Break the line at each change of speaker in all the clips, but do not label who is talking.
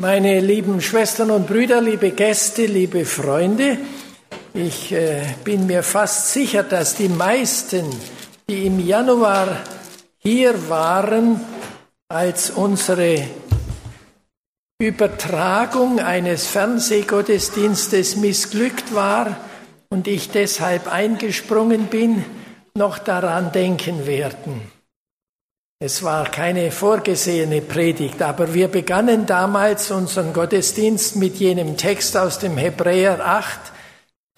Meine lieben Schwestern und Brüder, liebe Gäste, liebe Freunde, ich äh, bin mir fast sicher, dass die meisten, die im Januar hier waren, als unsere Übertragung eines Fernsehgottesdienstes missglückt war und ich deshalb eingesprungen bin, noch daran denken werden. Es war keine vorgesehene Predigt, aber wir begannen damals unseren Gottesdienst mit jenem Text aus dem Hebräer 8,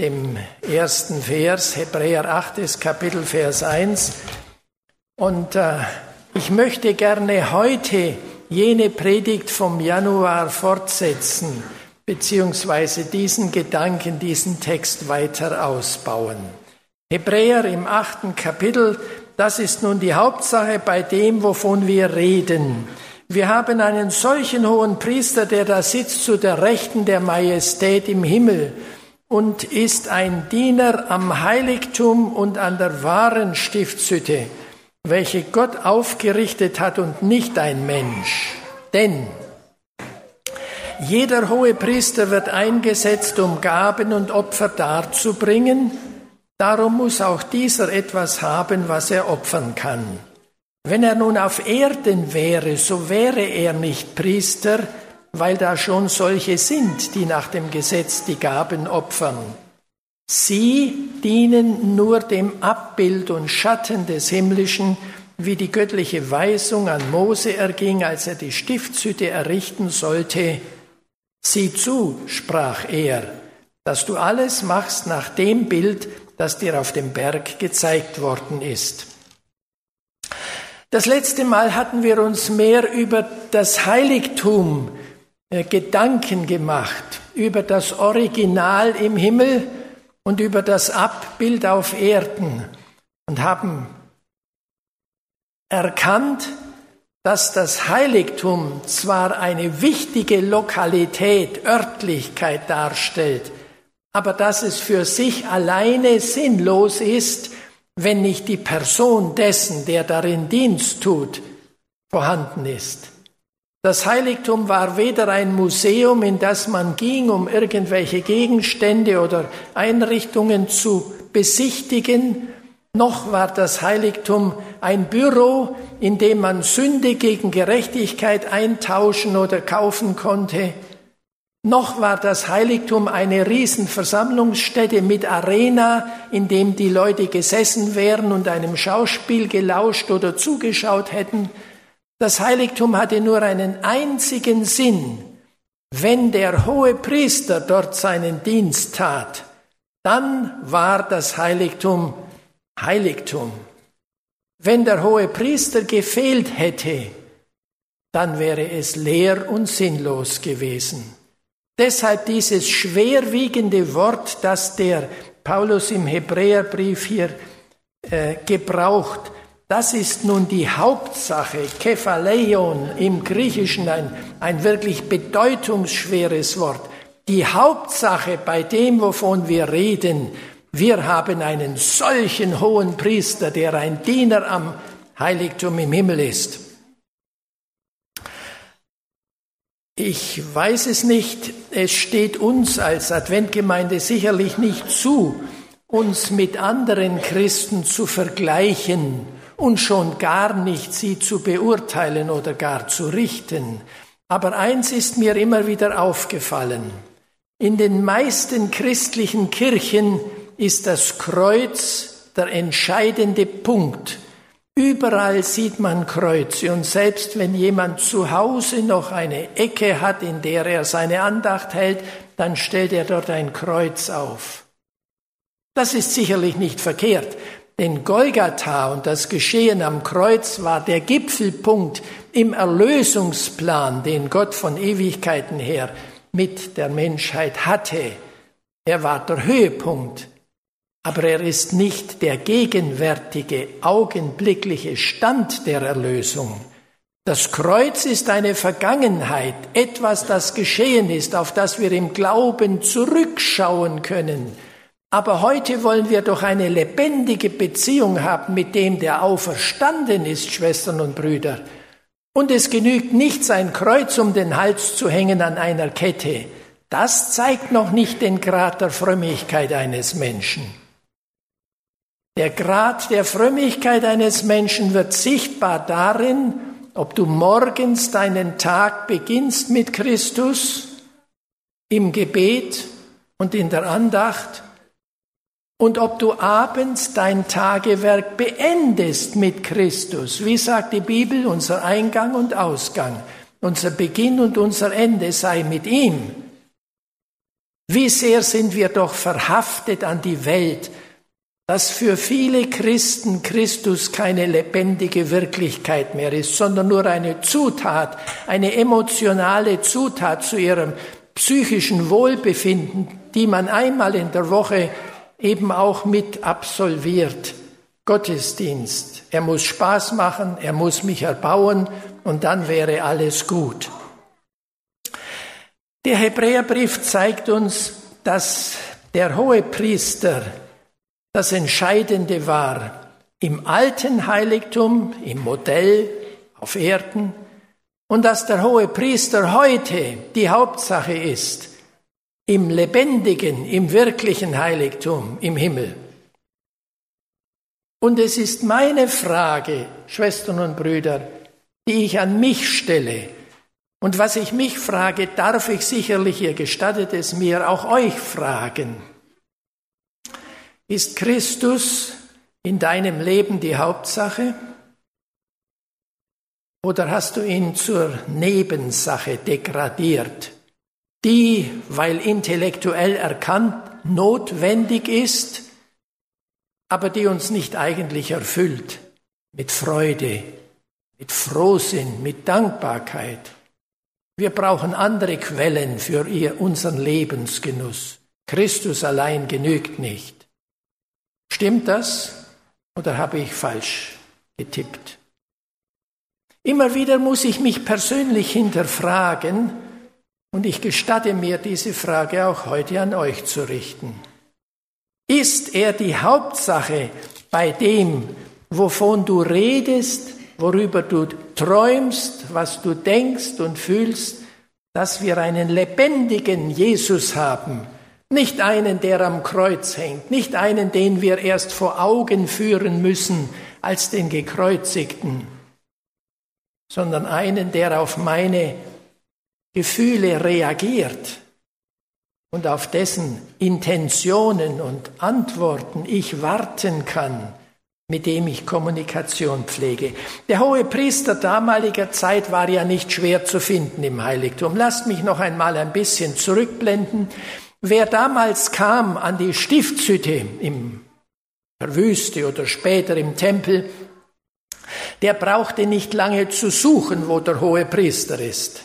dem ersten Vers, Hebräer 8 ist Kapitel Vers 1. Und äh, ich möchte gerne heute jene Predigt vom Januar fortsetzen, beziehungsweise diesen Gedanken, diesen Text weiter ausbauen. Hebräer im achten Kapitel das ist nun die Hauptsache bei dem, wovon wir reden. Wir haben einen solchen hohen Priester, der da sitzt zu der Rechten der Majestät im Himmel und ist ein Diener am Heiligtum und an der wahren Stiftshütte, welche Gott aufgerichtet hat und nicht ein Mensch. Denn jeder hohe Priester wird eingesetzt, um Gaben und Opfer darzubringen, Darum muss auch dieser etwas haben, was er opfern kann. Wenn er nun auf Erden wäre, so wäre er nicht Priester, weil da schon solche sind, die nach dem Gesetz die Gaben opfern. Sie dienen nur dem Abbild und Schatten des Himmlischen, wie die göttliche Weisung an Mose erging, als er die Stiftshütte errichten sollte. Sieh zu, sprach er, dass du alles machst nach dem Bild, das dir auf dem Berg gezeigt worden ist. Das letzte Mal hatten wir uns mehr über das Heiligtum äh, Gedanken gemacht, über das Original im Himmel und über das Abbild auf Erden und haben erkannt, dass das Heiligtum zwar eine wichtige Lokalität, Örtlichkeit darstellt, aber dass es für sich alleine sinnlos ist, wenn nicht die Person dessen, der darin Dienst tut, vorhanden ist. Das Heiligtum war weder ein Museum, in das man ging, um irgendwelche Gegenstände oder Einrichtungen zu besichtigen, noch war das Heiligtum ein Büro, in dem man Sünde gegen Gerechtigkeit eintauschen oder kaufen konnte, noch war das Heiligtum eine Riesenversammlungsstätte mit Arena, in dem die Leute gesessen wären und einem Schauspiel gelauscht oder zugeschaut hätten. Das Heiligtum hatte nur einen einzigen Sinn. Wenn der hohe Priester dort seinen Dienst tat, dann war das Heiligtum Heiligtum. Wenn der hohe Priester gefehlt hätte, dann wäre es leer und sinnlos gewesen. Deshalb dieses schwerwiegende Wort, das der Paulus im Hebräerbrief hier äh, gebraucht, das ist nun die Hauptsache, Kephaleion im Griechischen, ein, ein wirklich bedeutungsschweres Wort. Die Hauptsache bei dem, wovon wir reden, wir haben einen solchen hohen Priester, der ein Diener am Heiligtum im Himmel ist. Ich weiß es nicht. Es steht uns als Adventgemeinde sicherlich nicht zu, uns mit anderen Christen zu vergleichen und schon gar nicht sie zu beurteilen oder gar zu richten. Aber eins ist mir immer wieder aufgefallen. In den meisten christlichen Kirchen ist das Kreuz der entscheidende Punkt Überall sieht man Kreuze und selbst wenn jemand zu Hause noch eine Ecke hat, in der er seine Andacht hält, dann stellt er dort ein Kreuz auf. Das ist sicherlich nicht verkehrt, denn Golgatha und das Geschehen am Kreuz war der Gipfelpunkt im Erlösungsplan, den Gott von Ewigkeiten her mit der Menschheit hatte. Er war der Höhepunkt aber er ist nicht der gegenwärtige, augenblickliche Stand der Erlösung. Das Kreuz ist eine Vergangenheit, etwas, das geschehen ist, auf das wir im Glauben zurückschauen können. Aber heute wollen wir doch eine lebendige Beziehung haben mit dem, der auferstanden ist, Schwestern und Brüder. Und es genügt nicht, sein Kreuz um den Hals zu hängen an einer Kette. Das zeigt noch nicht den Grad der Frömmigkeit eines Menschen. Der Grad der Frömmigkeit eines Menschen wird sichtbar darin, ob du morgens deinen Tag beginnst mit Christus im Gebet und in der Andacht und ob du abends dein Tagewerk beendest mit Christus. Wie sagt die Bibel, unser Eingang und Ausgang, unser Beginn und unser Ende sei mit ihm. Wie sehr sind wir doch verhaftet an die Welt, dass für viele Christen Christus keine lebendige Wirklichkeit mehr ist, sondern nur eine Zutat, eine emotionale Zutat zu ihrem psychischen Wohlbefinden, die man einmal in der Woche eben auch mit absolviert. Gottesdienst. Er muss Spaß machen, er muss mich erbauen und dann wäre alles gut. Der Hebräerbrief zeigt uns, dass der hohe Priester das Entscheidende war im alten Heiligtum, im Modell auf Erden und dass der hohe Priester heute die Hauptsache ist im lebendigen, im wirklichen Heiligtum im Himmel. Und es ist meine Frage, Schwestern und Brüder, die ich an mich stelle. Und was ich mich frage, darf ich sicherlich, ihr gestattet es mir, auch euch fragen. Ist Christus in deinem Leben die Hauptsache? Oder hast du ihn zur Nebensache degradiert? die, weil intellektuell erkannt, notwendig ist, aber die uns nicht eigentlich erfüllt mit Freude, mit Frohsinn, mit Dankbarkeit. Wir brauchen andere Quellen für unseren Lebensgenuss. Christus allein genügt nicht. Stimmt das oder habe ich falsch getippt? Immer wieder muss ich mich persönlich hinterfragen, und ich gestatte mir diese Frage auch heute an euch zu richten. Ist er die Hauptsache bei dem, wovon du redest, worüber du träumst, was du denkst und fühlst, dass wir einen lebendigen Jesus haben, nicht einen, der am Kreuz hängt, nicht einen, den wir erst vor Augen führen müssen als den gekreuzigten, sondern einen, der auf meine Gefühle reagiert und auf dessen Intentionen und Antworten ich warten kann, mit dem ich Kommunikation pflege. Der hohe Priester damaliger Zeit war ja nicht schwer zu finden im Heiligtum. Lasst mich noch einmal ein bisschen zurückblenden. Wer damals kam an die Stiftshütte im der Wüste oder später im Tempel, der brauchte nicht lange zu suchen, wo der hohe Priester ist.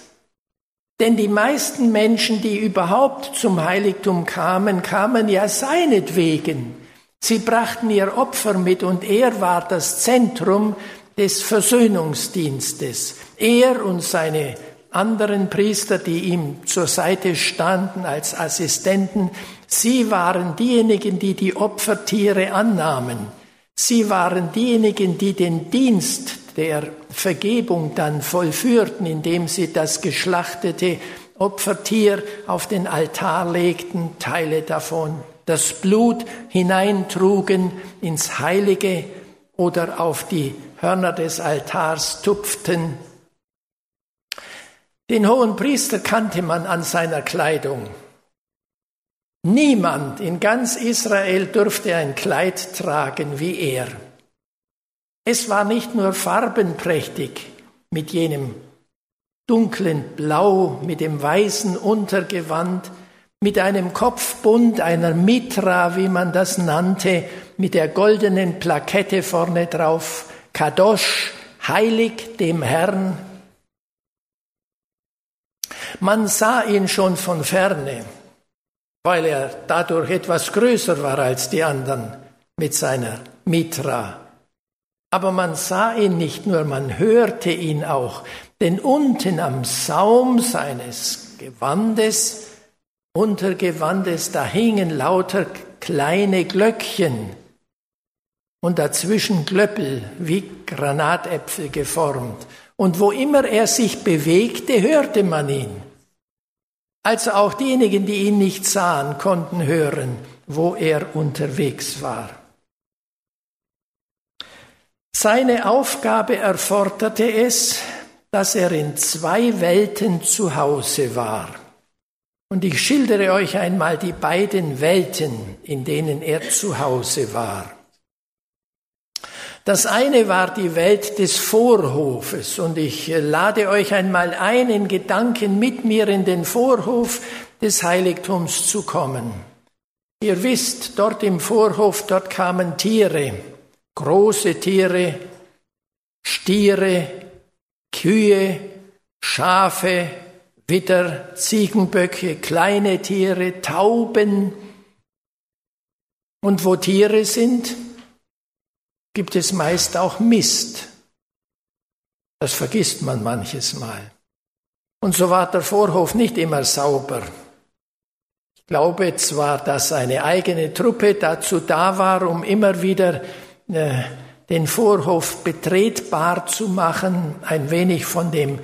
Denn die meisten Menschen, die überhaupt zum Heiligtum kamen, kamen ja seinetwegen. Sie brachten ihr Opfer mit und er war das Zentrum des Versöhnungsdienstes. Er und seine anderen Priester, die ihm zur Seite standen als Assistenten, sie waren diejenigen, die die Opfertiere annahmen. Sie waren diejenigen, die den Dienst der Vergebung dann vollführten, indem sie das geschlachtete Opfertier auf den Altar legten, Teile davon, das Blut hineintrugen ins Heilige oder auf die Hörner des Altars tupften. Den hohen Priester kannte man an seiner Kleidung. Niemand in ganz Israel durfte ein Kleid tragen wie er. Es war nicht nur farbenprächtig mit jenem dunklen Blau, mit dem weißen Untergewand, mit einem Kopfbund, einer Mitra, wie man das nannte, mit der goldenen Plakette vorne drauf, Kadosh, heilig dem Herrn. Man sah ihn schon von ferne, weil er dadurch etwas größer war als die anderen mit seiner Mitra. Aber man sah ihn nicht nur, man hörte ihn auch, denn unten am Saum seines Gewandes, Untergewandes, da hingen lauter kleine Glöckchen und dazwischen Glöppel wie Granatäpfel geformt. Und wo immer er sich bewegte, hörte man ihn. Also auch diejenigen, die ihn nicht sahen, konnten hören, wo er unterwegs war. Seine Aufgabe erforderte es, dass er in zwei Welten zu Hause war. Und ich schildere euch einmal die beiden Welten, in denen er zu Hause war. Das eine war die Welt des Vorhofes und ich lade euch einmal ein, in Gedanken mit mir in den Vorhof des Heiligtums zu kommen. Ihr wisst, dort im Vorhof, dort kamen Tiere, große Tiere, Stiere, Kühe, Schafe, Witter, Ziegenböcke, kleine Tiere, Tauben. Und wo Tiere sind, gibt es meist auch Mist. Das vergisst man manches Mal. Und so war der Vorhof nicht immer sauber. Ich glaube zwar, dass eine eigene Truppe dazu da war, um immer wieder äh, den Vorhof betretbar zu machen, ein wenig von dem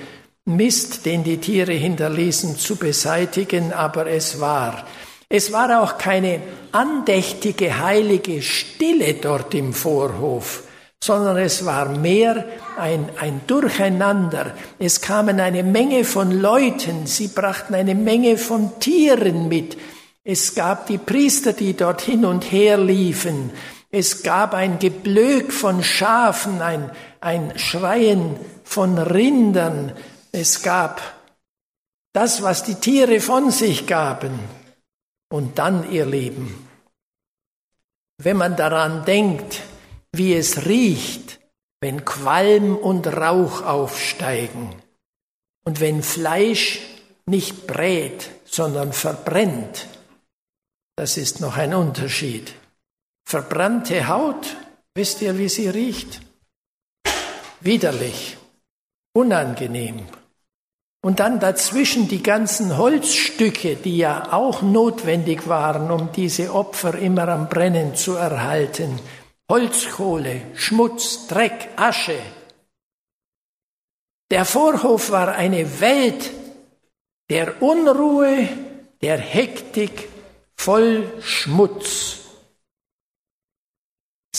Mist, den die Tiere hinterließen, zu beseitigen, aber es war. Es war auch keine andächtige, heilige Stille dort im Vorhof, sondern es war mehr ein, ein Durcheinander. Es kamen eine Menge von Leuten, sie brachten eine Menge von Tieren mit. Es gab die Priester, die dort hin und her liefen. Es gab ein Geblök von Schafen, ein, ein Schreien von Rindern. Es gab das, was die Tiere von sich gaben. Und dann, ihr Lieben, wenn man daran denkt, wie es riecht, wenn Qualm und Rauch aufsteigen und wenn Fleisch nicht brät, sondern verbrennt, das ist noch ein Unterschied. Verbrannte Haut, wisst ihr, wie sie riecht? Widerlich, unangenehm. Und dann dazwischen die ganzen Holzstücke, die ja auch notwendig waren, um diese Opfer immer am Brennen zu erhalten. Holzkohle, Schmutz, Dreck, Asche. Der Vorhof war eine Welt der Unruhe, der Hektik, voll Schmutz.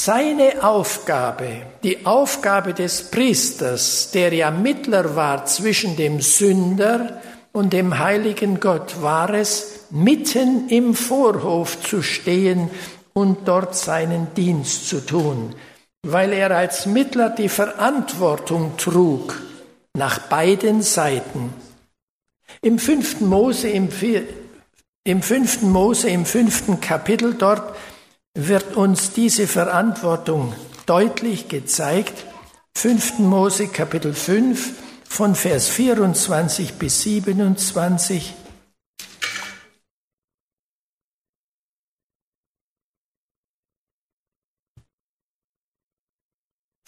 Seine Aufgabe, die Aufgabe des Priesters, der ja Mittler war zwischen dem Sünder und dem heiligen Gott, war es, mitten im Vorhof zu stehen und dort seinen Dienst zu tun, weil er als Mittler die Verantwortung trug nach beiden Seiten. Im fünften Mose, im, im fünften Mose, im fünften Kapitel dort wird uns diese Verantwortung deutlich gezeigt. 5. Mose Kapitel 5 von Vers 24 bis 27.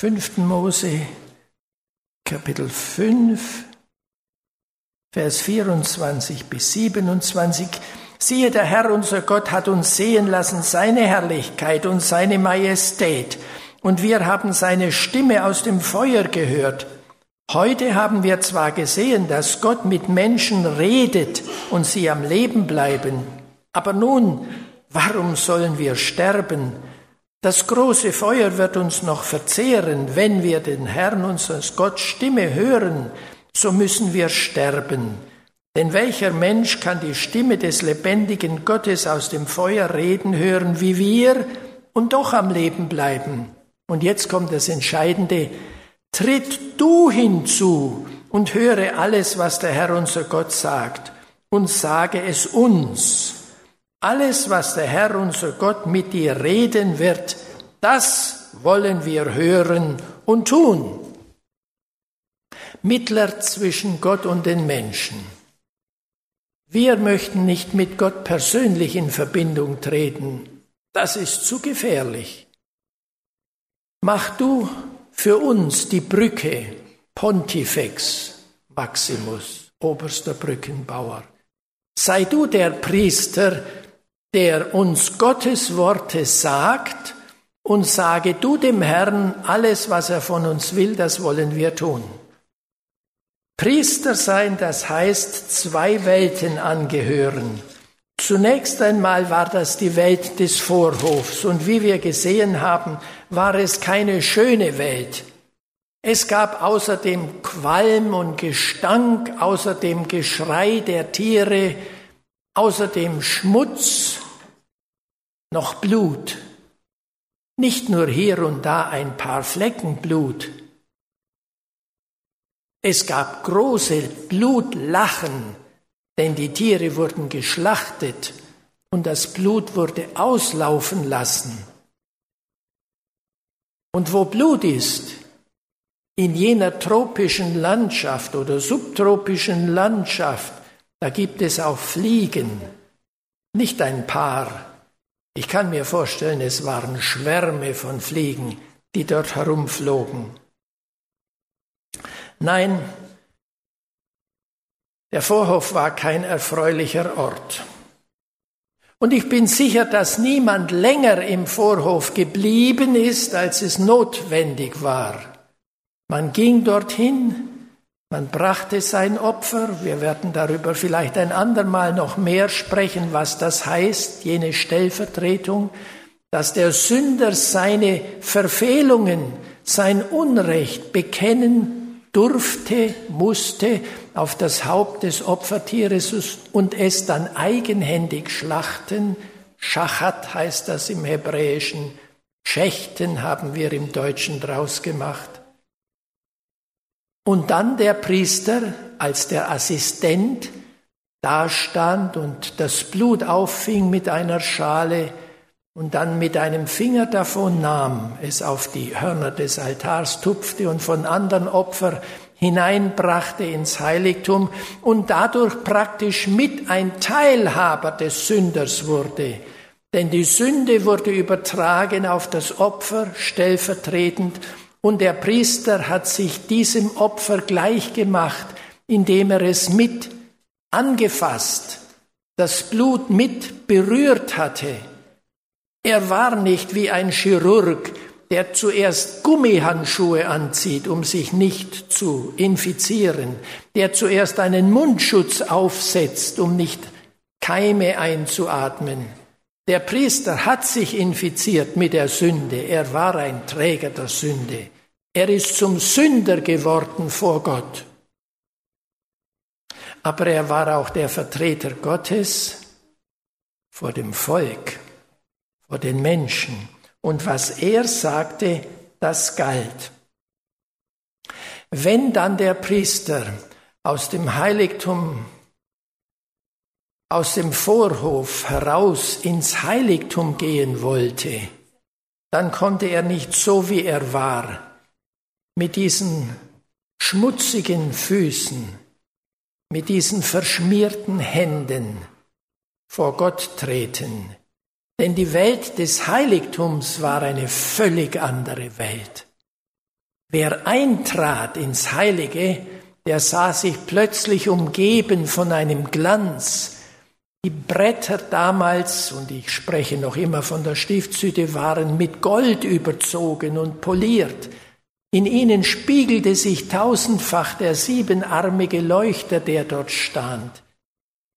Fünften Mose, Kapitel 5, Vers 24 bis 27. Siehe, der Herr unser Gott hat uns sehen lassen seine Herrlichkeit und seine Majestät, und wir haben seine Stimme aus dem Feuer gehört. Heute haben wir zwar gesehen, dass Gott mit Menschen redet und sie am Leben bleiben, aber nun, warum sollen wir sterben? Das große Feuer wird uns noch verzehren, wenn wir den Herrn unseres Gott Stimme hören, so müssen wir sterben. Denn welcher Mensch kann die Stimme des lebendigen Gottes aus dem Feuer reden hören wie wir und doch am Leben bleiben? Und jetzt kommt das Entscheidende. Tritt du hinzu und höre alles, was der Herr unser Gott sagt und sage es uns. Alles, was der Herr unser Gott mit dir reden wird, das wollen wir hören und tun. Mittler zwischen Gott und den Menschen. Wir möchten nicht mit Gott persönlich in Verbindung treten. Das ist zu gefährlich. Mach du für uns die Brücke Pontifex Maximus, oberster Brückenbauer. Sei du der Priester, der uns Gottes Worte sagt und sage du dem Herrn, alles, was er von uns will, das wollen wir tun. Priester sein, das heißt zwei Welten angehören. Zunächst einmal war das die Welt des Vorhofs und wie wir gesehen haben, war es keine schöne Welt. Es gab außer dem Qualm und Gestank, außer dem Geschrei der Tiere, außer dem Schmutz noch Blut. Nicht nur hier und da ein paar Flecken Blut, es gab große Blutlachen, denn die Tiere wurden geschlachtet und das Blut wurde auslaufen lassen. Und wo Blut ist, in jener tropischen Landschaft oder subtropischen Landschaft, da gibt es auch Fliegen, nicht ein paar. Ich kann mir vorstellen, es waren Schwärme von Fliegen, die dort herumflogen. Nein, der Vorhof war kein erfreulicher Ort. Und ich bin sicher, dass niemand länger im Vorhof geblieben ist, als es notwendig war. Man ging dorthin, man brachte sein Opfer, wir werden darüber vielleicht ein andermal noch mehr sprechen, was das heißt, jene Stellvertretung, dass der Sünder seine Verfehlungen, sein Unrecht bekennen durfte, musste auf das Haupt des Opfertieres und es dann eigenhändig schlachten. Schachat heißt das im Hebräischen. Schächten haben wir im Deutschen draus gemacht. Und dann der Priester als der Assistent dastand und das Blut auffing mit einer Schale und dann mit einem Finger davon nahm, es auf die Hörner des Altars tupfte und von anderen Opfer hineinbrachte ins Heiligtum und dadurch praktisch mit ein Teilhaber des Sünders wurde. Denn die Sünde wurde übertragen auf das Opfer stellvertretend und der Priester hat sich diesem Opfer gleichgemacht, indem er es mit angefasst, das Blut mit berührt hatte er war nicht wie ein Chirurg, der zuerst Gummihandschuhe anzieht, um sich nicht zu infizieren, der zuerst einen Mundschutz aufsetzt, um nicht Keime einzuatmen. Der Priester hat sich infiziert mit der Sünde, er war ein Träger der Sünde. Er ist zum Sünder geworden vor Gott. Aber er war auch der Vertreter Gottes vor dem Volk vor den Menschen. Und was er sagte, das galt. Wenn dann der Priester aus dem Heiligtum, aus dem Vorhof heraus ins Heiligtum gehen wollte, dann konnte er nicht so, wie er war, mit diesen schmutzigen Füßen, mit diesen verschmierten Händen vor Gott treten. Denn die Welt des Heiligtums war eine völlig andere Welt. Wer eintrat ins Heilige, der sah sich plötzlich umgeben von einem Glanz. Die Bretter damals, und ich spreche noch immer von der Stiftshütte, waren mit Gold überzogen und poliert. In ihnen spiegelte sich tausendfach der siebenarmige Leuchter, der dort stand.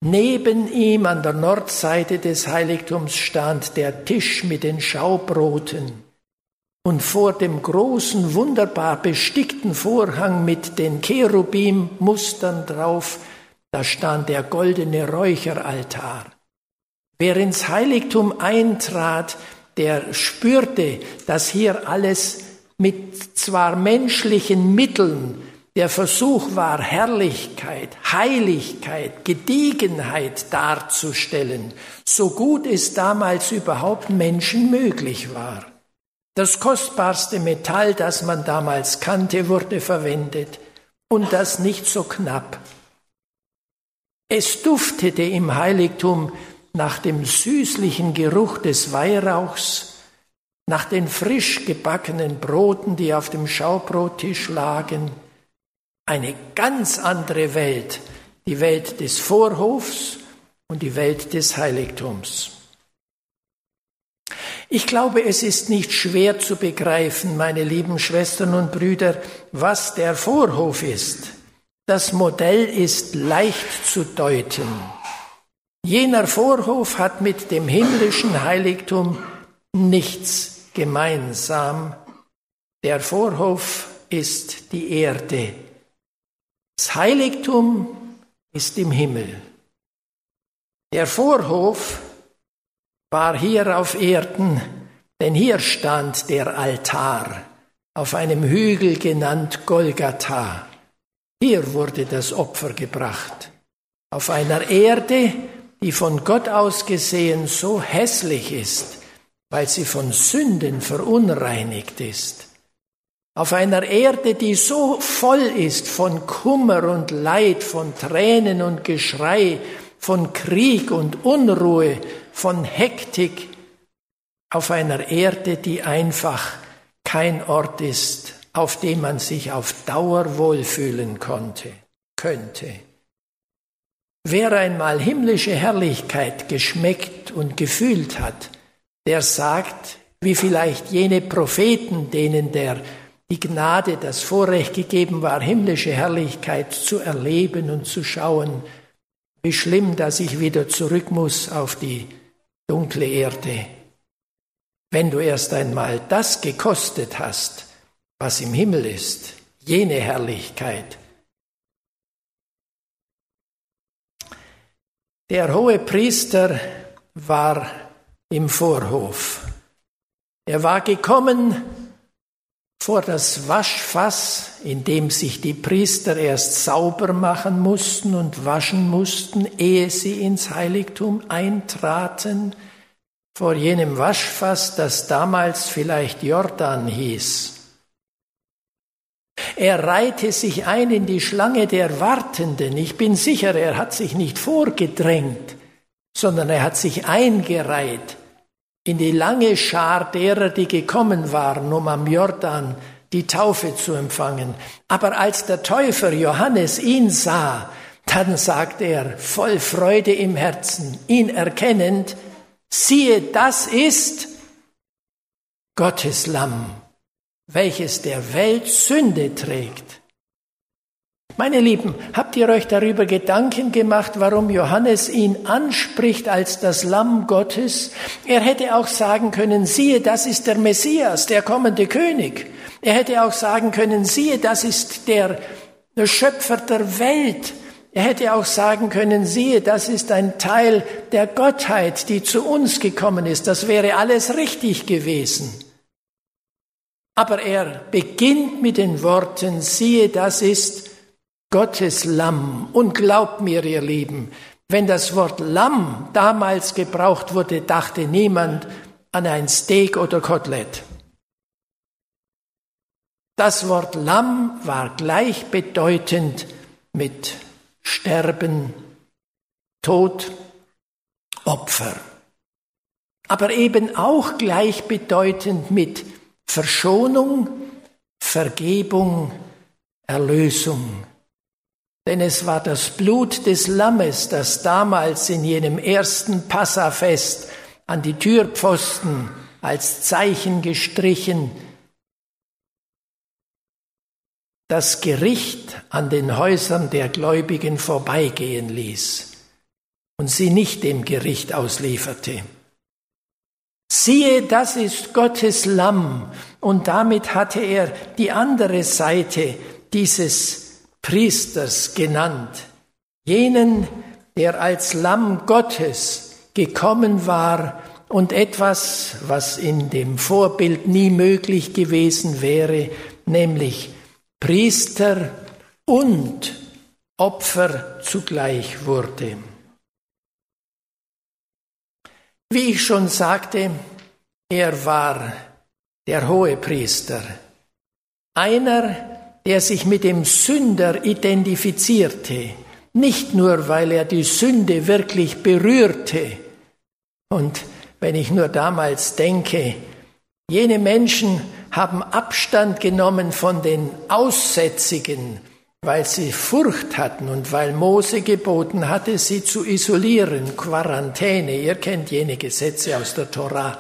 Neben ihm an der Nordseite des Heiligtums stand der Tisch mit den Schaubroten und vor dem großen, wunderbar bestickten Vorhang mit den Cherubim-Mustern drauf, da stand der goldene Räucheraltar. Wer ins Heiligtum eintrat, der spürte, dass hier alles mit zwar menschlichen Mitteln der Versuch war, Herrlichkeit, Heiligkeit, Gediegenheit darzustellen, so gut es damals überhaupt Menschen möglich war. Das kostbarste Metall, das man damals kannte, wurde verwendet und das nicht so knapp. Es duftete im Heiligtum nach dem süßlichen Geruch des Weihrauchs, nach den frisch gebackenen Broten, die auf dem Schaubrottisch lagen, eine ganz andere Welt, die Welt des Vorhofs und die Welt des Heiligtums. Ich glaube, es ist nicht schwer zu begreifen, meine lieben Schwestern und Brüder, was der Vorhof ist. Das Modell ist leicht zu deuten. Jener Vorhof hat mit dem himmlischen Heiligtum nichts gemeinsam. Der Vorhof ist die Erde. Das Heiligtum ist im Himmel. Der Vorhof war hier auf Erden, denn hier stand der Altar auf einem Hügel genannt Golgatha. Hier wurde das Opfer gebracht. Auf einer Erde, die von Gott aus gesehen so hässlich ist, weil sie von Sünden verunreinigt ist. Auf einer Erde, die so voll ist von Kummer und Leid, von Tränen und Geschrei, von Krieg und Unruhe, von Hektik, auf einer Erde, die einfach kein Ort ist, auf dem man sich auf Dauer wohlfühlen konnte, könnte. Wer einmal himmlische Herrlichkeit geschmeckt und gefühlt hat, der sagt, wie vielleicht jene Propheten, denen der die Gnade, das Vorrecht gegeben war, himmlische Herrlichkeit zu erleben und zu schauen, wie schlimm, dass ich wieder zurück muss auf die dunkle Erde. Wenn du erst einmal das gekostet hast, was im Himmel ist, jene Herrlichkeit. Der hohe Priester war im Vorhof. Er war gekommen vor das Waschfass, in dem sich die Priester erst sauber machen mussten und waschen mussten, ehe sie ins Heiligtum eintraten, vor jenem Waschfass, das damals vielleicht Jordan hieß. Er reihte sich ein in die Schlange der Wartenden. Ich bin sicher, er hat sich nicht vorgedrängt, sondern er hat sich eingereiht in die lange Schar derer, die gekommen waren, um am Jordan die Taufe zu empfangen. Aber als der Täufer Johannes ihn sah, dann sagt er voll Freude im Herzen, ihn erkennend, siehe, das ist Gottes Lamm welches der Welt Sünde trägt. Meine Lieben, habt ihr euch darüber Gedanken gemacht, warum Johannes ihn anspricht als das Lamm Gottes? Er hätte auch sagen können, siehe, das ist der Messias, der kommende König. Er hätte auch sagen können, siehe, das ist der, Schöpfer der Welt. Er hätte auch sagen können, siehe, das ist ein Teil der Gottheit, die zu uns gekommen ist. Das wäre alles richtig gewesen. Aber er beginnt mit den Worten, siehe, das ist Gottes Lamm. Und glaubt mir, ihr Lieben, wenn das Wort Lamm damals gebraucht wurde, dachte niemand an ein Steak oder Kotelett. Das Wort Lamm war gleichbedeutend mit Sterben, Tod, Opfer. Aber eben auch gleichbedeutend mit Verschonung, Vergebung, Erlösung. Denn es war das Blut des Lammes, das damals in jenem ersten Passafest an die Türpfosten als Zeichen gestrichen, das Gericht an den Häusern der Gläubigen vorbeigehen ließ und sie nicht dem Gericht auslieferte. Siehe, das ist Gottes Lamm. Und damit hatte er die andere Seite dieses Priesters genannt. Jenen, der als Lamm Gottes gekommen war und etwas, was in dem Vorbild nie möglich gewesen wäre, nämlich Priester und Opfer zugleich wurde. Wie ich schon sagte, er war der hohe Priester, einer, der sich mit dem Sünder identifizierte, nicht nur weil er die Sünde wirklich berührte. Und wenn ich nur damals denke, jene Menschen haben Abstand genommen von den Aussätzigen, weil sie Furcht hatten und weil Mose geboten hatte, sie zu isolieren, Quarantäne. Ihr kennt jene Gesetze aus der Torah.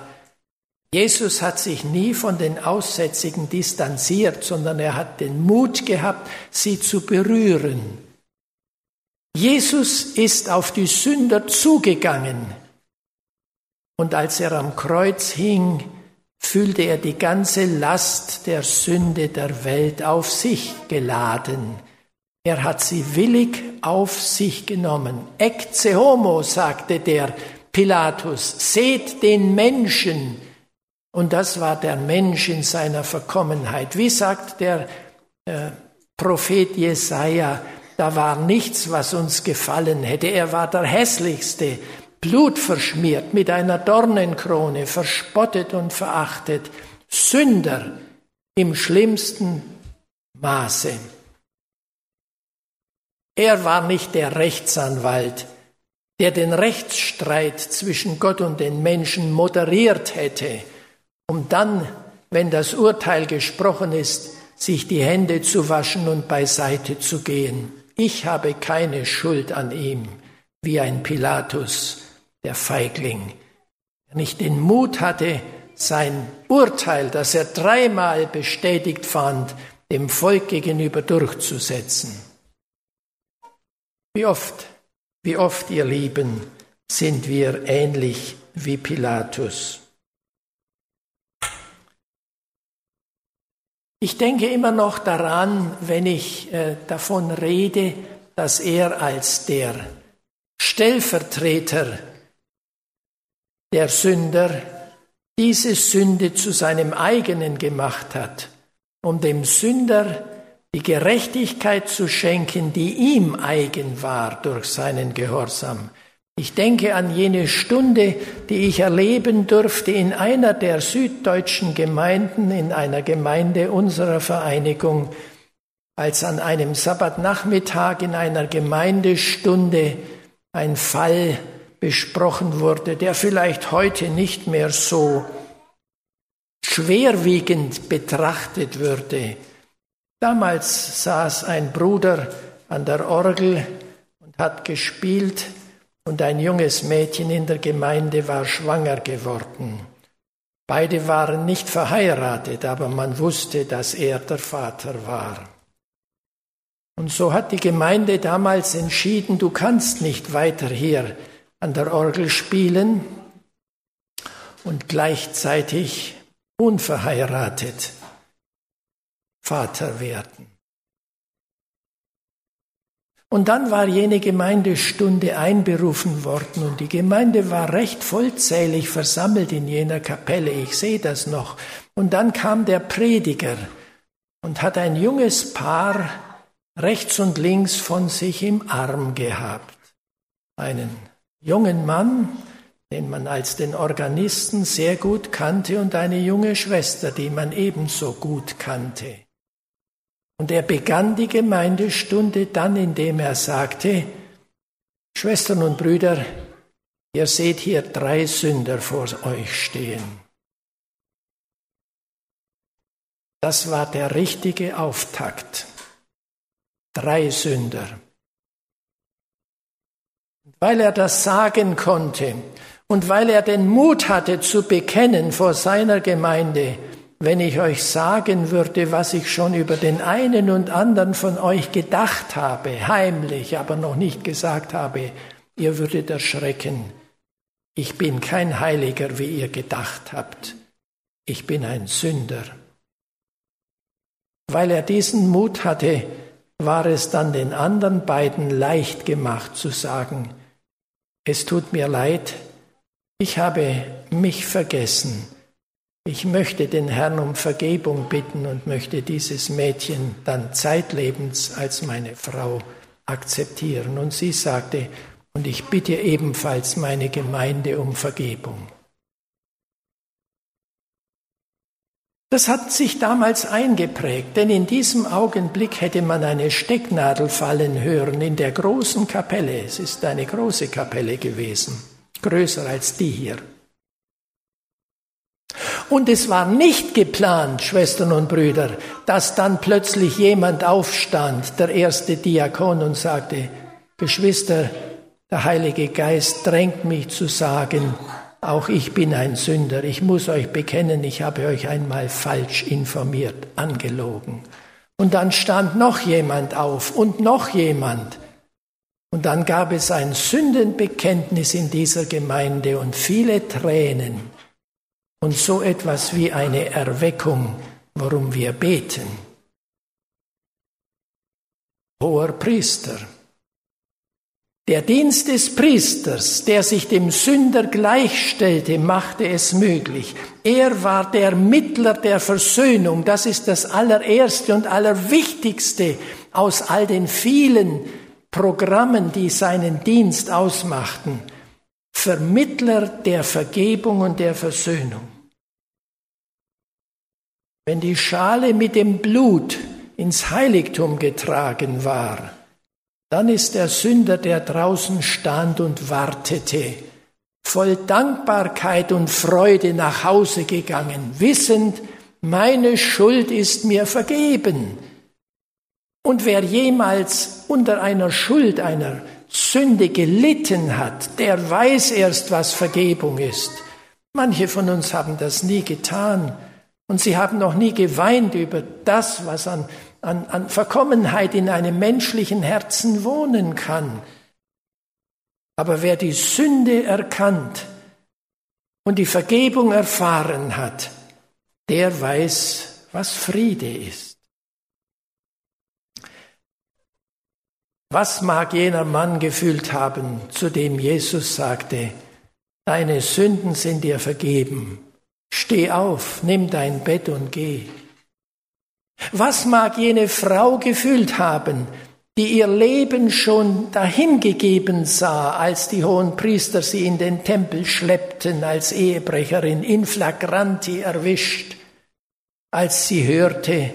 Jesus hat sich nie von den Aussätzigen distanziert, sondern er hat den Mut gehabt, sie zu berühren. Jesus ist auf die Sünder zugegangen und als er am Kreuz hing, fühlte er die ganze Last der Sünde der Welt auf sich geladen. Er hat sie willig auf sich genommen. Ecce homo, sagte der Pilatus, seht den Menschen, und das war der Mensch in seiner Verkommenheit. Wie sagt der äh, Prophet Jesaja, da war nichts, was uns gefallen hätte. Er war der hässlichste, blutverschmiert, mit einer Dornenkrone, verspottet und verachtet, Sünder im schlimmsten Maße. Er war nicht der Rechtsanwalt, der den Rechtsstreit zwischen Gott und den Menschen moderiert hätte um dann, wenn das Urteil gesprochen ist, sich die Hände zu waschen und beiseite zu gehen. Ich habe keine Schuld an ihm, wie ein Pilatus, der Feigling, der nicht den Mut hatte, sein Urteil, das er dreimal bestätigt fand, dem Volk gegenüber durchzusetzen. Wie oft, wie oft, ihr Lieben, sind wir ähnlich wie Pilatus. Ich denke immer noch daran, wenn ich äh, davon rede, dass er als der Stellvertreter der Sünder diese Sünde zu seinem eigenen gemacht hat, um dem Sünder die Gerechtigkeit zu schenken, die ihm eigen war durch seinen Gehorsam. Ich denke an jene Stunde, die ich erleben durfte in einer der süddeutschen Gemeinden, in einer Gemeinde unserer Vereinigung, als an einem Sabbatnachmittag in einer Gemeindestunde ein Fall besprochen wurde, der vielleicht heute nicht mehr so schwerwiegend betrachtet würde. Damals saß ein Bruder an der Orgel und hat gespielt und ein junges Mädchen in der Gemeinde war schwanger geworden. Beide waren nicht verheiratet, aber man wusste, dass er der Vater war. Und so hat die Gemeinde damals entschieden, du kannst nicht weiter hier an der Orgel spielen und gleichzeitig unverheiratet Vater werden. Und dann war jene Gemeindestunde einberufen worden und die Gemeinde war recht vollzählig versammelt in jener Kapelle. Ich sehe das noch. Und dann kam der Prediger und hat ein junges Paar rechts und links von sich im Arm gehabt. Einen jungen Mann, den man als den Organisten sehr gut kannte, und eine junge Schwester, die man ebenso gut kannte. Und er begann die Gemeindestunde dann, indem er sagte, Schwestern und Brüder, ihr seht hier drei Sünder vor euch stehen. Das war der richtige Auftakt. Drei Sünder. Weil er das sagen konnte und weil er den Mut hatte zu bekennen vor seiner Gemeinde, wenn ich euch sagen würde, was ich schon über den einen und anderen von euch gedacht habe, heimlich, aber noch nicht gesagt habe, ihr würdet erschrecken. Ich bin kein Heiliger, wie ihr gedacht habt. Ich bin ein Sünder. Weil er diesen Mut hatte, war es dann den anderen beiden leicht gemacht zu sagen, es tut mir leid, ich habe mich vergessen ich möchte den Herrn um Vergebung bitten und möchte dieses Mädchen dann zeitlebens als meine Frau akzeptieren. Und sie sagte, und ich bitte ebenfalls meine Gemeinde um Vergebung. Das hat sich damals eingeprägt, denn in diesem Augenblick hätte man eine Stecknadel fallen hören in der großen Kapelle. Es ist eine große Kapelle gewesen, größer als die hier. Und es war nicht geplant, Schwestern und Brüder, dass dann plötzlich jemand aufstand, der erste Diakon, und sagte, Geschwister, der Heilige Geist drängt mich zu sagen, auch ich bin ein Sünder, ich muss euch bekennen, ich habe euch einmal falsch informiert, angelogen. Und dann stand noch jemand auf und noch jemand. Und dann gab es ein Sündenbekenntnis in dieser Gemeinde und viele Tränen und so etwas wie eine Erweckung, worum wir beten. Hoher Priester. Der Dienst des Priesters, der sich dem Sünder gleichstellte, machte es möglich. Er war der Mittler der Versöhnung. Das ist das allererste und allerwichtigste aus all den vielen Programmen, die seinen Dienst ausmachten, Vermittler der Vergebung und der Versöhnung. Wenn die Schale mit dem Blut ins Heiligtum getragen war, dann ist der Sünder, der draußen stand und wartete, voll Dankbarkeit und Freude nach Hause gegangen, wissend, meine Schuld ist mir vergeben. Und wer jemals unter einer Schuld, einer Sünde gelitten hat, der weiß erst, was Vergebung ist. Manche von uns haben das nie getan und sie haben noch nie geweint über das, was an, an, an Verkommenheit in einem menschlichen Herzen wohnen kann. Aber wer die Sünde erkannt und die Vergebung erfahren hat, der weiß, was Friede ist. Was mag jener Mann gefühlt haben, zu dem Jesus sagte, Deine Sünden sind dir vergeben. Steh auf, nimm dein Bett und geh. Was mag jene Frau gefühlt haben, die ihr Leben schon dahingegeben sah, als die hohen Priester sie in den Tempel schleppten, als Ehebrecherin in flagranti erwischt, als sie hörte,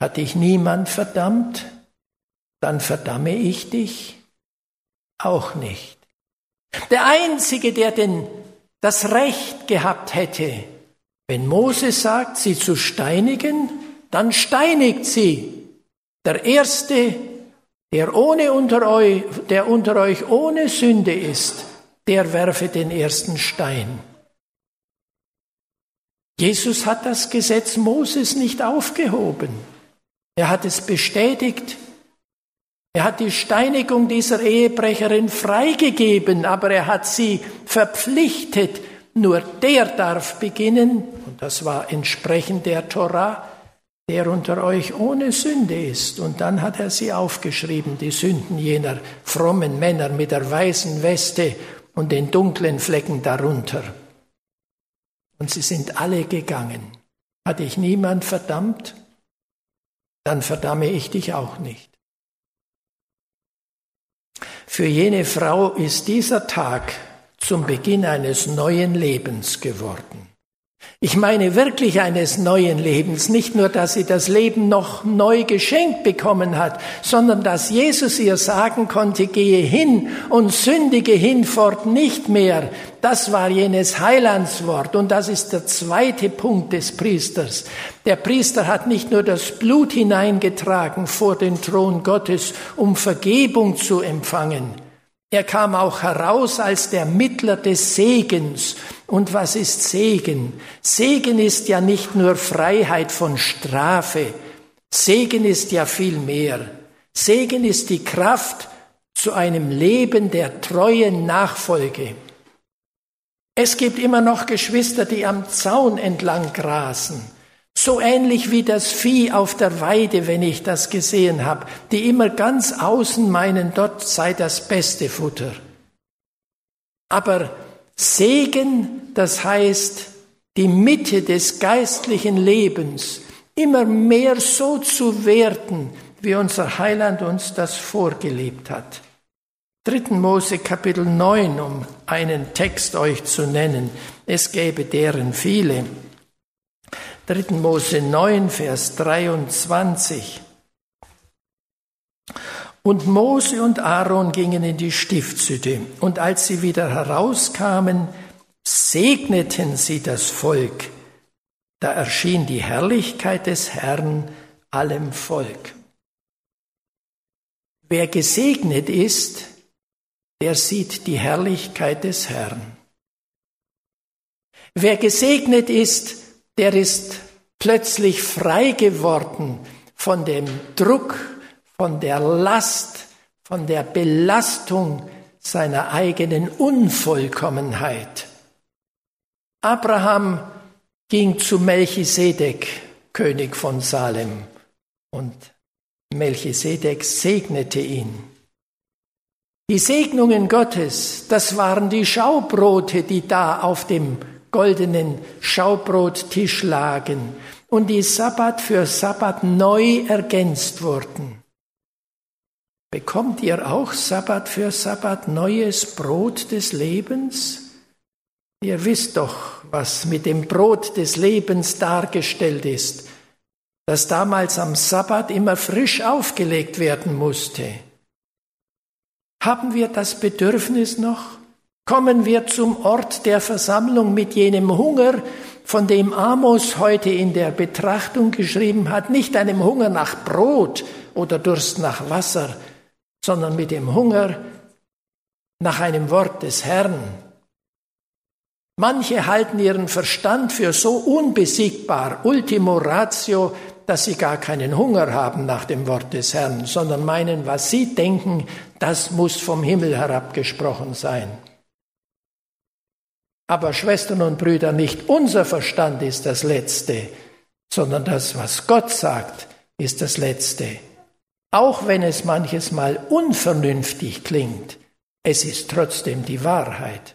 hat dich niemand verdammt? dann verdamme ich dich auch nicht. Der Einzige, der denn das Recht gehabt hätte, wenn Mose sagt, sie zu steinigen, dann steinigt sie. Der Erste, der, ohne unter euch, der unter euch ohne Sünde ist, der werfe den ersten Stein. Jesus hat das Gesetz Moses nicht aufgehoben. Er hat es bestätigt er hat die Steinigung dieser Ehebrecherin freigegeben, aber er hat sie verpflichtet, nur der darf beginnen, und das war entsprechend der Torah, der unter euch ohne Sünde ist. Und dann hat er sie aufgeschrieben, die Sünden jener frommen Männer mit der weißen Weste und den dunklen Flecken darunter. Und sie sind alle gegangen. Hat dich niemand verdammt? Dann verdamme ich dich auch nicht. Für jene Frau ist dieser Tag zum Beginn eines neuen Lebens geworden. Ich meine wirklich eines neuen Lebens, nicht nur, dass sie das Leben noch neu geschenkt bekommen hat, sondern dass Jesus ihr sagen konnte, gehe hin und sündige hinfort nicht mehr. Das war jenes Heilandswort und das ist der zweite Punkt des Priesters. Der Priester hat nicht nur das Blut hineingetragen vor den Thron Gottes, um Vergebung zu empfangen. Er kam auch heraus als der Mittler des Segens. Und was ist Segen? Segen ist ja nicht nur Freiheit von Strafe. Segen ist ja viel mehr. Segen ist die Kraft zu einem Leben der treuen Nachfolge. Es gibt immer noch Geschwister, die am Zaun entlang grasen, so ähnlich wie das Vieh auf der Weide, wenn ich das gesehen habe, die immer ganz außen meinen, dort sei das beste Futter. Aber Segen, das heißt, die Mitte des geistlichen Lebens immer mehr so zu werten, wie unser Heiland uns das vorgelebt hat. 3. Mose Kapitel 9, um einen Text euch zu nennen. Es gäbe deren viele. 3. Mose 9, Vers 23. Und Mose und Aaron gingen in die Stiftshütte, und als sie wieder herauskamen, segneten sie das Volk. Da erschien die Herrlichkeit des Herrn allem Volk. Wer gesegnet ist, der sieht die Herrlichkeit des Herrn. Wer gesegnet ist, der ist plötzlich frei geworden von dem Druck, von der Last, von der Belastung seiner eigenen Unvollkommenheit. Abraham ging zu Melchisedek, König von Salem, und Melchisedek segnete ihn. Die Segnungen Gottes, das waren die Schaubrote, die da auf dem goldenen Schaubrottisch lagen und die Sabbat für Sabbat neu ergänzt wurden. Bekommt ihr auch Sabbat für Sabbat neues Brot des Lebens? Ihr wisst doch, was mit dem Brot des Lebens dargestellt ist, das damals am Sabbat immer frisch aufgelegt werden musste. Haben wir das Bedürfnis noch? Kommen wir zum Ort der Versammlung mit jenem Hunger, von dem Amos heute in der Betrachtung geschrieben hat, nicht einem Hunger nach Brot oder Durst nach Wasser, sondern mit dem Hunger nach einem Wort des Herrn. Manche halten ihren Verstand für so unbesiegbar, ultimo ratio, dass sie gar keinen Hunger haben nach dem Wort des Herrn, sondern meinen, was sie denken, das muss vom Himmel herabgesprochen sein. Aber Schwestern und Brüder, nicht unser Verstand ist das Letzte, sondern das, was Gott sagt, ist das Letzte. Auch wenn es manches Mal unvernünftig klingt, es ist trotzdem die Wahrheit.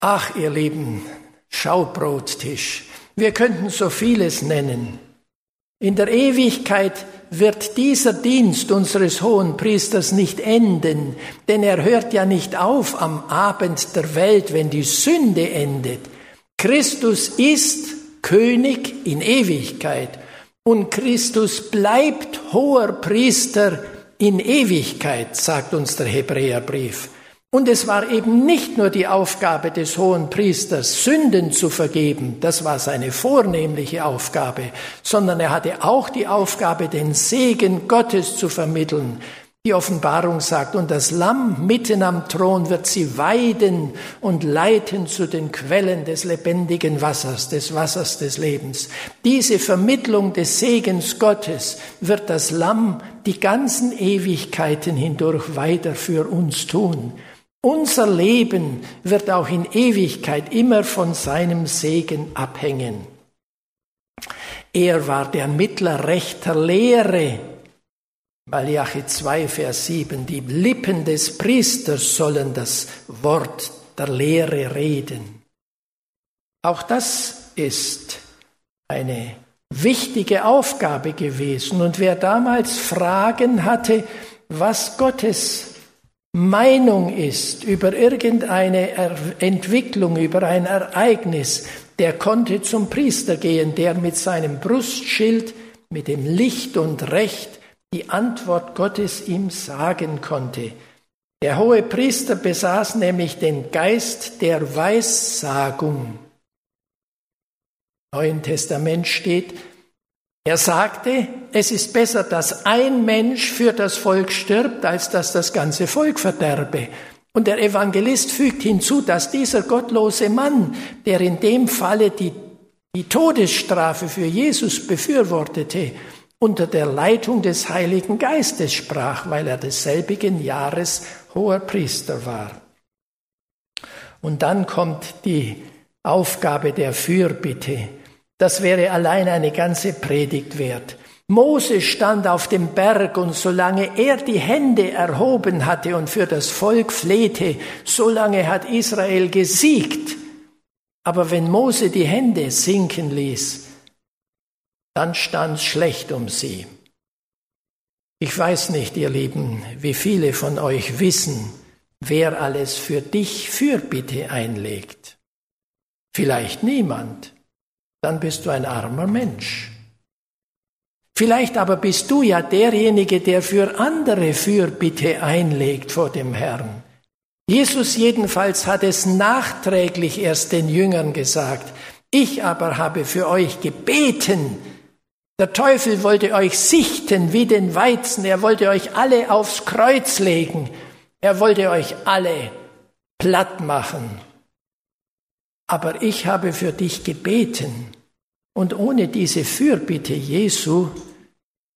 Ach, ihr lieben Schaubrottisch, wir könnten so vieles nennen. In der Ewigkeit wird dieser Dienst unseres hohen Priesters nicht enden, denn er hört ja nicht auf am Abend der Welt, wenn die Sünde endet. Christus ist König in Ewigkeit und Christus bleibt hoher Priester in Ewigkeit, sagt uns der Hebräerbrief. Und es war eben nicht nur die Aufgabe des hohen Priesters, Sünden zu vergeben, das war seine vornehmliche Aufgabe, sondern er hatte auch die Aufgabe, den Segen Gottes zu vermitteln. Die Offenbarung sagt, und das Lamm mitten am Thron wird sie weiden und leiten zu den Quellen des lebendigen Wassers, des Wassers des Lebens. Diese Vermittlung des Segens Gottes wird das Lamm die ganzen Ewigkeiten hindurch weiter für uns tun. Unser Leben wird auch in Ewigkeit immer von seinem Segen abhängen. Er war der Mittler rechter Lehre. Malachi 2, Vers 7. Die Lippen des Priesters sollen das Wort der Lehre reden. Auch das ist eine wichtige Aufgabe gewesen. Und wer damals Fragen hatte, was Gottes Meinung ist über irgendeine Entwicklung, über ein Ereignis, der konnte zum Priester gehen, der mit seinem Brustschild, mit dem Licht und Recht die Antwort Gottes ihm sagen konnte. Der hohe Priester besaß nämlich den Geist der Weissagung. Im Neuen Testament steht, er sagte, es ist besser, dass ein Mensch für das Volk stirbt, als dass das ganze Volk verderbe. Und der Evangelist fügt hinzu, dass dieser gottlose Mann, der in dem Falle die, die Todesstrafe für Jesus befürwortete, unter der Leitung des Heiligen Geistes sprach, weil er desselbigen Jahres hoher Priester war. Und dann kommt die Aufgabe der Fürbitte. Das wäre allein eine ganze Predigt wert. Mose stand auf dem Berg und solange er die Hände erhoben hatte und für das Volk flehte, solange hat Israel gesiegt. Aber wenn Mose die Hände sinken ließ, dann stand's schlecht um sie. Ich weiß nicht, ihr Lieben, wie viele von euch wissen, wer alles für dich Fürbitte einlegt. Vielleicht niemand dann bist du ein armer Mensch. Vielleicht aber bist du ja derjenige, der für andere Fürbitte einlegt vor dem Herrn. Jesus jedenfalls hat es nachträglich erst den Jüngern gesagt. Ich aber habe für euch gebeten. Der Teufel wollte euch sichten wie den Weizen. Er wollte euch alle aufs Kreuz legen. Er wollte euch alle platt machen. Aber ich habe für dich gebeten. Und ohne diese Fürbitte Jesu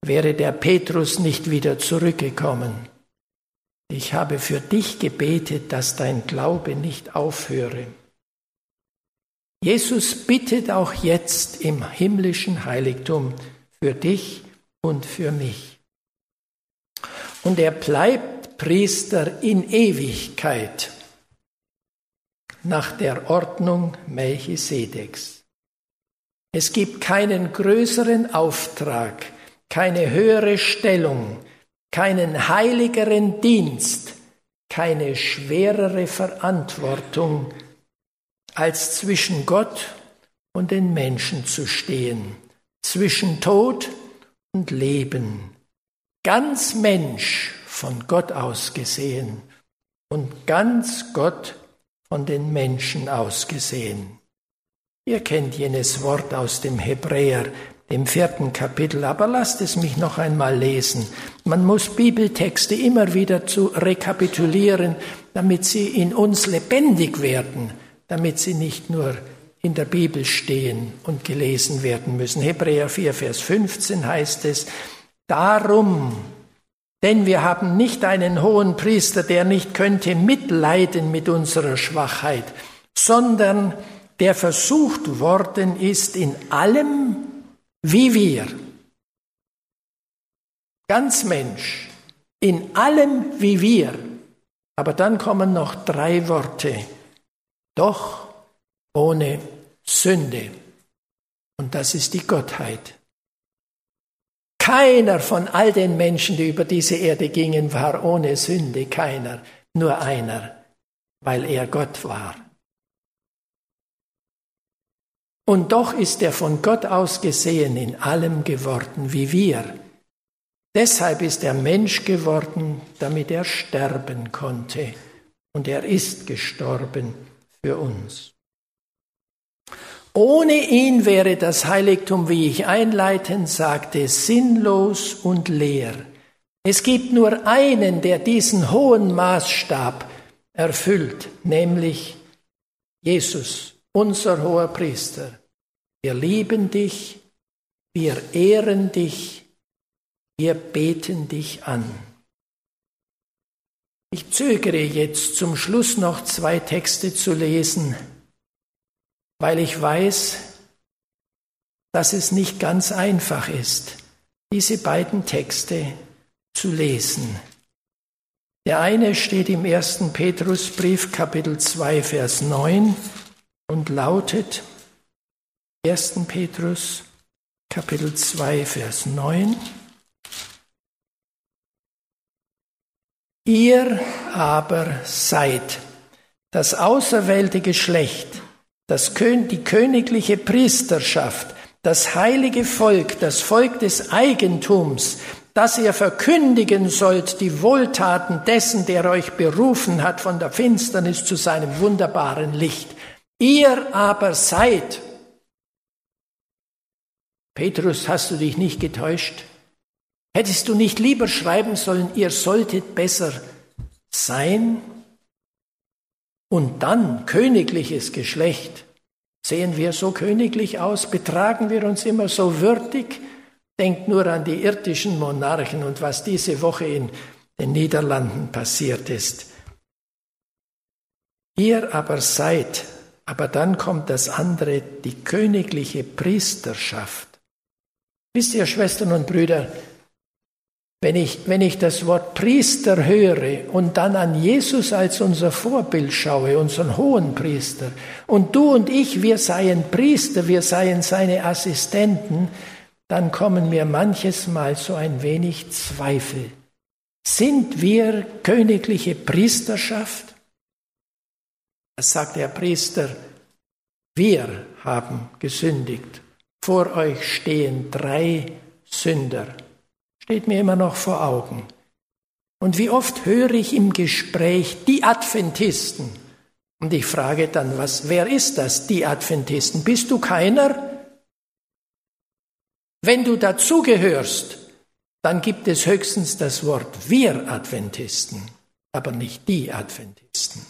wäre der Petrus nicht wieder zurückgekommen. Ich habe für dich gebetet, dass dein Glaube nicht aufhöre. Jesus bittet auch jetzt im himmlischen Heiligtum für dich und für mich. Und er bleibt Priester in Ewigkeit nach der Ordnung Melchisedeks. Es gibt keinen größeren Auftrag, keine höhere Stellung, keinen heiligeren Dienst, keine schwerere Verantwortung, als zwischen Gott und den Menschen zu stehen, zwischen Tod und Leben, ganz Mensch von Gott aus gesehen und ganz Gott von den Menschen aus gesehen. Ihr kennt jenes Wort aus dem Hebräer, dem vierten Kapitel, aber lasst es mich noch einmal lesen. Man muss Bibeltexte immer wieder zu rekapitulieren, damit sie in uns lebendig werden, damit sie nicht nur in der Bibel stehen und gelesen werden müssen. Hebräer 4, Vers 15 heißt es, darum, denn wir haben nicht einen hohen Priester, der nicht könnte mitleiden mit unserer Schwachheit, sondern der versucht worden ist in allem, wie wir. Ganz Mensch, in allem wie wir. Aber dann kommen noch drei Worte. Doch ohne Sünde. Und das ist die Gottheit. Keiner von all den Menschen, die über diese Erde gingen, war ohne Sünde. Keiner. Nur einer, weil er Gott war. Und doch ist er von Gott aus gesehen in allem geworden wie wir. Deshalb ist er Mensch geworden, damit er sterben konnte. Und er ist gestorben für uns. Ohne ihn wäre das Heiligtum, wie ich einleitend sagte, sinnlos und leer. Es gibt nur einen, der diesen hohen Maßstab erfüllt, nämlich Jesus, unser hoher Priester. Wir lieben dich, wir ehren dich, wir beten dich an. Ich zögere jetzt zum Schluss noch zwei Texte zu lesen, weil ich weiß, dass es nicht ganz einfach ist, diese beiden Texte zu lesen. Der eine steht im ersten Petrusbrief Kapitel 2 Vers 9 und lautet 1. Petrus Kapitel 2 Vers 9 Ihr aber seid das auserwählte Geschlecht, das, die königliche Priesterschaft, das heilige Volk, das Volk des Eigentums, dass ihr verkündigen sollt die Wohltaten dessen, der euch berufen hat von der Finsternis zu seinem wunderbaren Licht. Ihr aber seid. Petrus, hast du dich nicht getäuscht? Hättest du nicht lieber schreiben sollen, ihr solltet besser sein? Und dann königliches Geschlecht. Sehen wir so königlich aus? Betragen wir uns immer so würdig? Denkt nur an die irdischen Monarchen und was diese Woche in den Niederlanden passiert ist. Ihr aber seid, aber dann kommt das andere, die königliche Priesterschaft. Wisst ihr, Schwestern und Brüder, wenn ich, wenn ich das Wort Priester höre und dann an Jesus als unser Vorbild schaue, unseren hohen Priester, und du und ich, wir seien Priester, wir seien seine Assistenten, dann kommen mir manches Mal so ein wenig Zweifel. Sind wir königliche Priesterschaft? Das sagt der Priester, wir haben gesündigt. Vor euch stehen drei Sünder steht mir immer noch vor Augen. Und wie oft höre ich im Gespräch die Adventisten. Und ich frage dann, was, wer ist das, die Adventisten? Bist du keiner? Wenn du dazugehörst, dann gibt es höchstens das Wort wir Adventisten, aber nicht die Adventisten.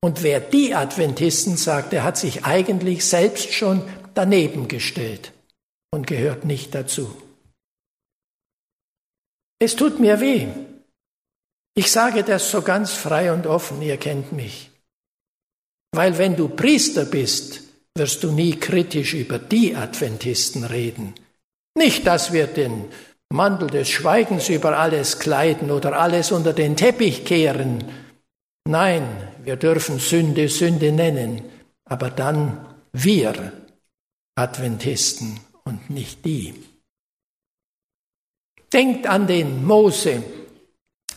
Und wer die Adventisten sagt, der hat sich eigentlich selbst schon daneben gestellt und gehört nicht dazu. Es tut mir weh. Ich sage das so ganz frei und offen, ihr kennt mich. Weil wenn du Priester bist, wirst du nie kritisch über die Adventisten reden. Nicht, dass wir den Mantel des Schweigens über alles kleiden oder alles unter den Teppich kehren. Nein, wir dürfen Sünde Sünde nennen, aber dann wir Adventisten und nicht die. Denkt an den Mose.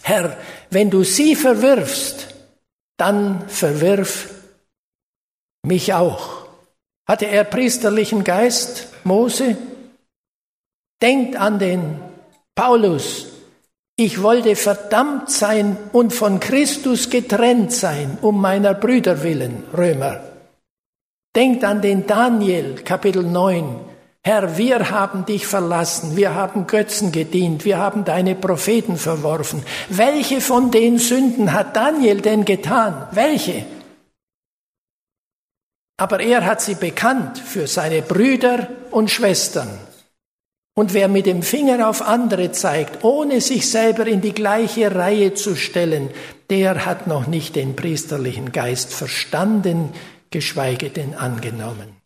Herr, wenn du sie verwirfst, dann verwirf mich auch. Hatte er priesterlichen Geist, Mose? Denkt an den Paulus. Ich wollte verdammt sein und von Christus getrennt sein, um meiner Brüder willen, Römer. Denkt an den Daniel, Kapitel 9. Herr, wir haben dich verlassen, wir haben Götzen gedient, wir haben deine Propheten verworfen. Welche von den Sünden hat Daniel denn getan? Welche? Aber er hat sie bekannt für seine Brüder und Schwestern. Und wer mit dem Finger auf andere zeigt, ohne sich selber in die gleiche Reihe zu stellen, der hat noch nicht den priesterlichen Geist verstanden, geschweige denn angenommen.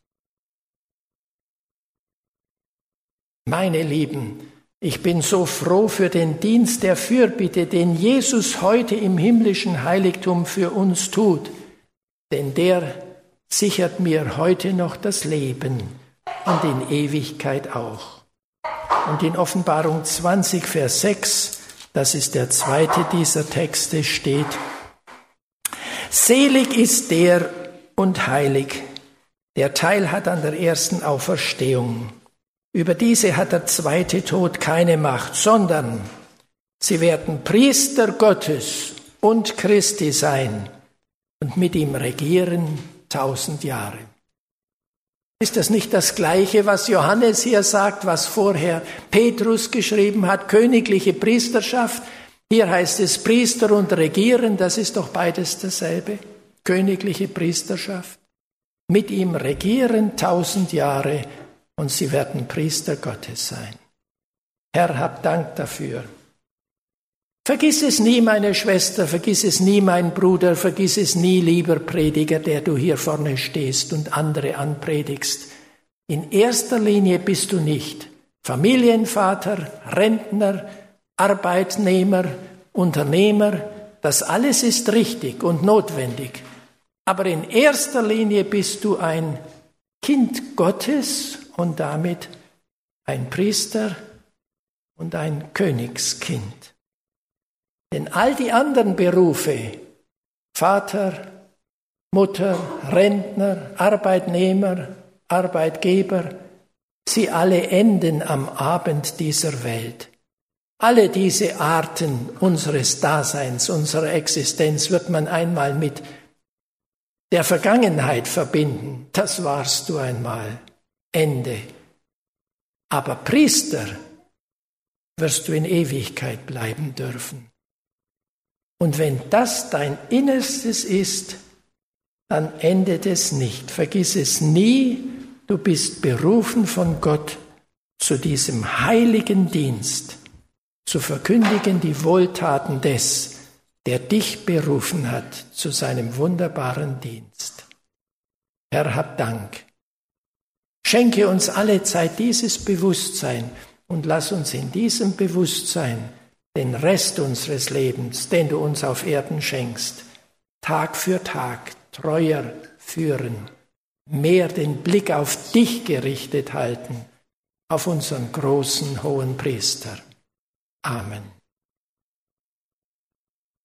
Meine Lieben, ich bin so froh für den Dienst der Fürbitte, den Jesus heute im himmlischen Heiligtum für uns tut, denn der sichert mir heute noch das Leben und in Ewigkeit auch. Und in Offenbarung 20, Vers 6, das ist der zweite dieser Texte, steht, Selig ist der und heilig, der Teil hat an der ersten Auferstehung. Über diese hat der zweite Tod keine Macht, sondern sie werden Priester Gottes und Christi sein und mit ihm regieren tausend Jahre. Ist das nicht das Gleiche, was Johannes hier sagt, was vorher Petrus geschrieben hat, königliche Priesterschaft? Hier heißt es Priester und Regieren, das ist doch beides dasselbe, königliche Priesterschaft. Mit ihm regieren tausend Jahre und sie werden Priester Gottes sein. Herr, hab Dank dafür. Vergiss es nie, meine Schwester, vergiss es nie, mein Bruder, vergiss es nie, lieber Prediger, der du hier vorne stehst und andere anpredigst. In erster Linie bist du nicht Familienvater, Rentner, Arbeitnehmer, Unternehmer, das alles ist richtig und notwendig. Aber in erster Linie bist du ein Kind Gottes und damit ein Priester und ein Königskind. Denn all die anderen Berufe, Vater, Mutter, Rentner, Arbeitnehmer, Arbeitgeber, sie alle enden am Abend dieser Welt. Alle diese Arten unseres Daseins, unserer Existenz wird man einmal mit der Vergangenheit verbinden. Das warst du einmal. Ende. Aber Priester wirst du in Ewigkeit bleiben dürfen. Und wenn das dein Innerstes ist, dann endet es nicht. Vergiss es nie, du bist berufen von Gott zu diesem heiligen Dienst, zu verkündigen die Wohltaten des, der dich berufen hat zu seinem wunderbaren Dienst. Herr, hab Dank. Schenke uns alle Zeit dieses Bewusstsein und lass uns in diesem Bewusstsein den Rest unseres Lebens, den du uns auf Erden schenkst, Tag für Tag treuer führen, mehr den Blick auf dich gerichtet halten, auf unseren großen hohen Priester. Amen.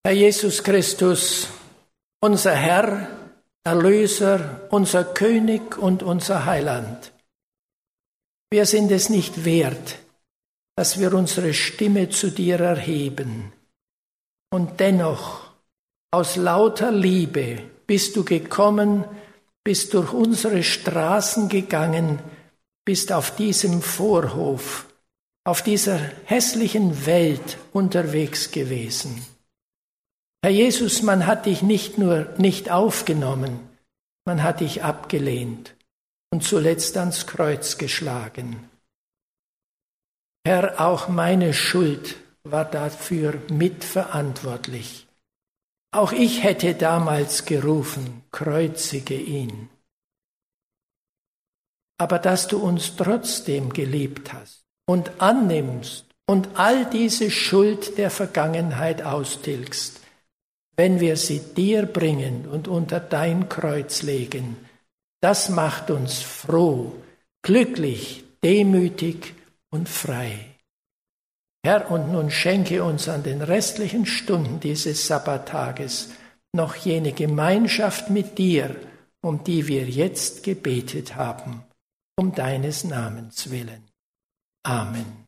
Herr Jesus Christus, unser Herr, Erlöser, unser König und unser Heiland, wir sind es nicht wert, dass wir unsere Stimme zu dir erheben. Und dennoch, aus lauter Liebe bist du gekommen, bist durch unsere Straßen gegangen, bist auf diesem Vorhof, auf dieser hässlichen Welt unterwegs gewesen. Herr Jesus, man hat dich nicht nur nicht aufgenommen, man hat dich abgelehnt und zuletzt ans Kreuz geschlagen. Herr, auch meine Schuld war dafür mitverantwortlich. Auch ich hätte damals gerufen, kreuzige ihn. Aber dass du uns trotzdem geliebt hast und annimmst und all diese Schuld der Vergangenheit austilgst, wenn wir sie dir bringen und unter dein Kreuz legen, das macht uns froh, glücklich, demütig und frei. Herr, und nun schenke uns an den restlichen Stunden dieses Sabbattages noch jene Gemeinschaft mit dir, um die wir jetzt gebetet haben, um deines Namens willen. Amen.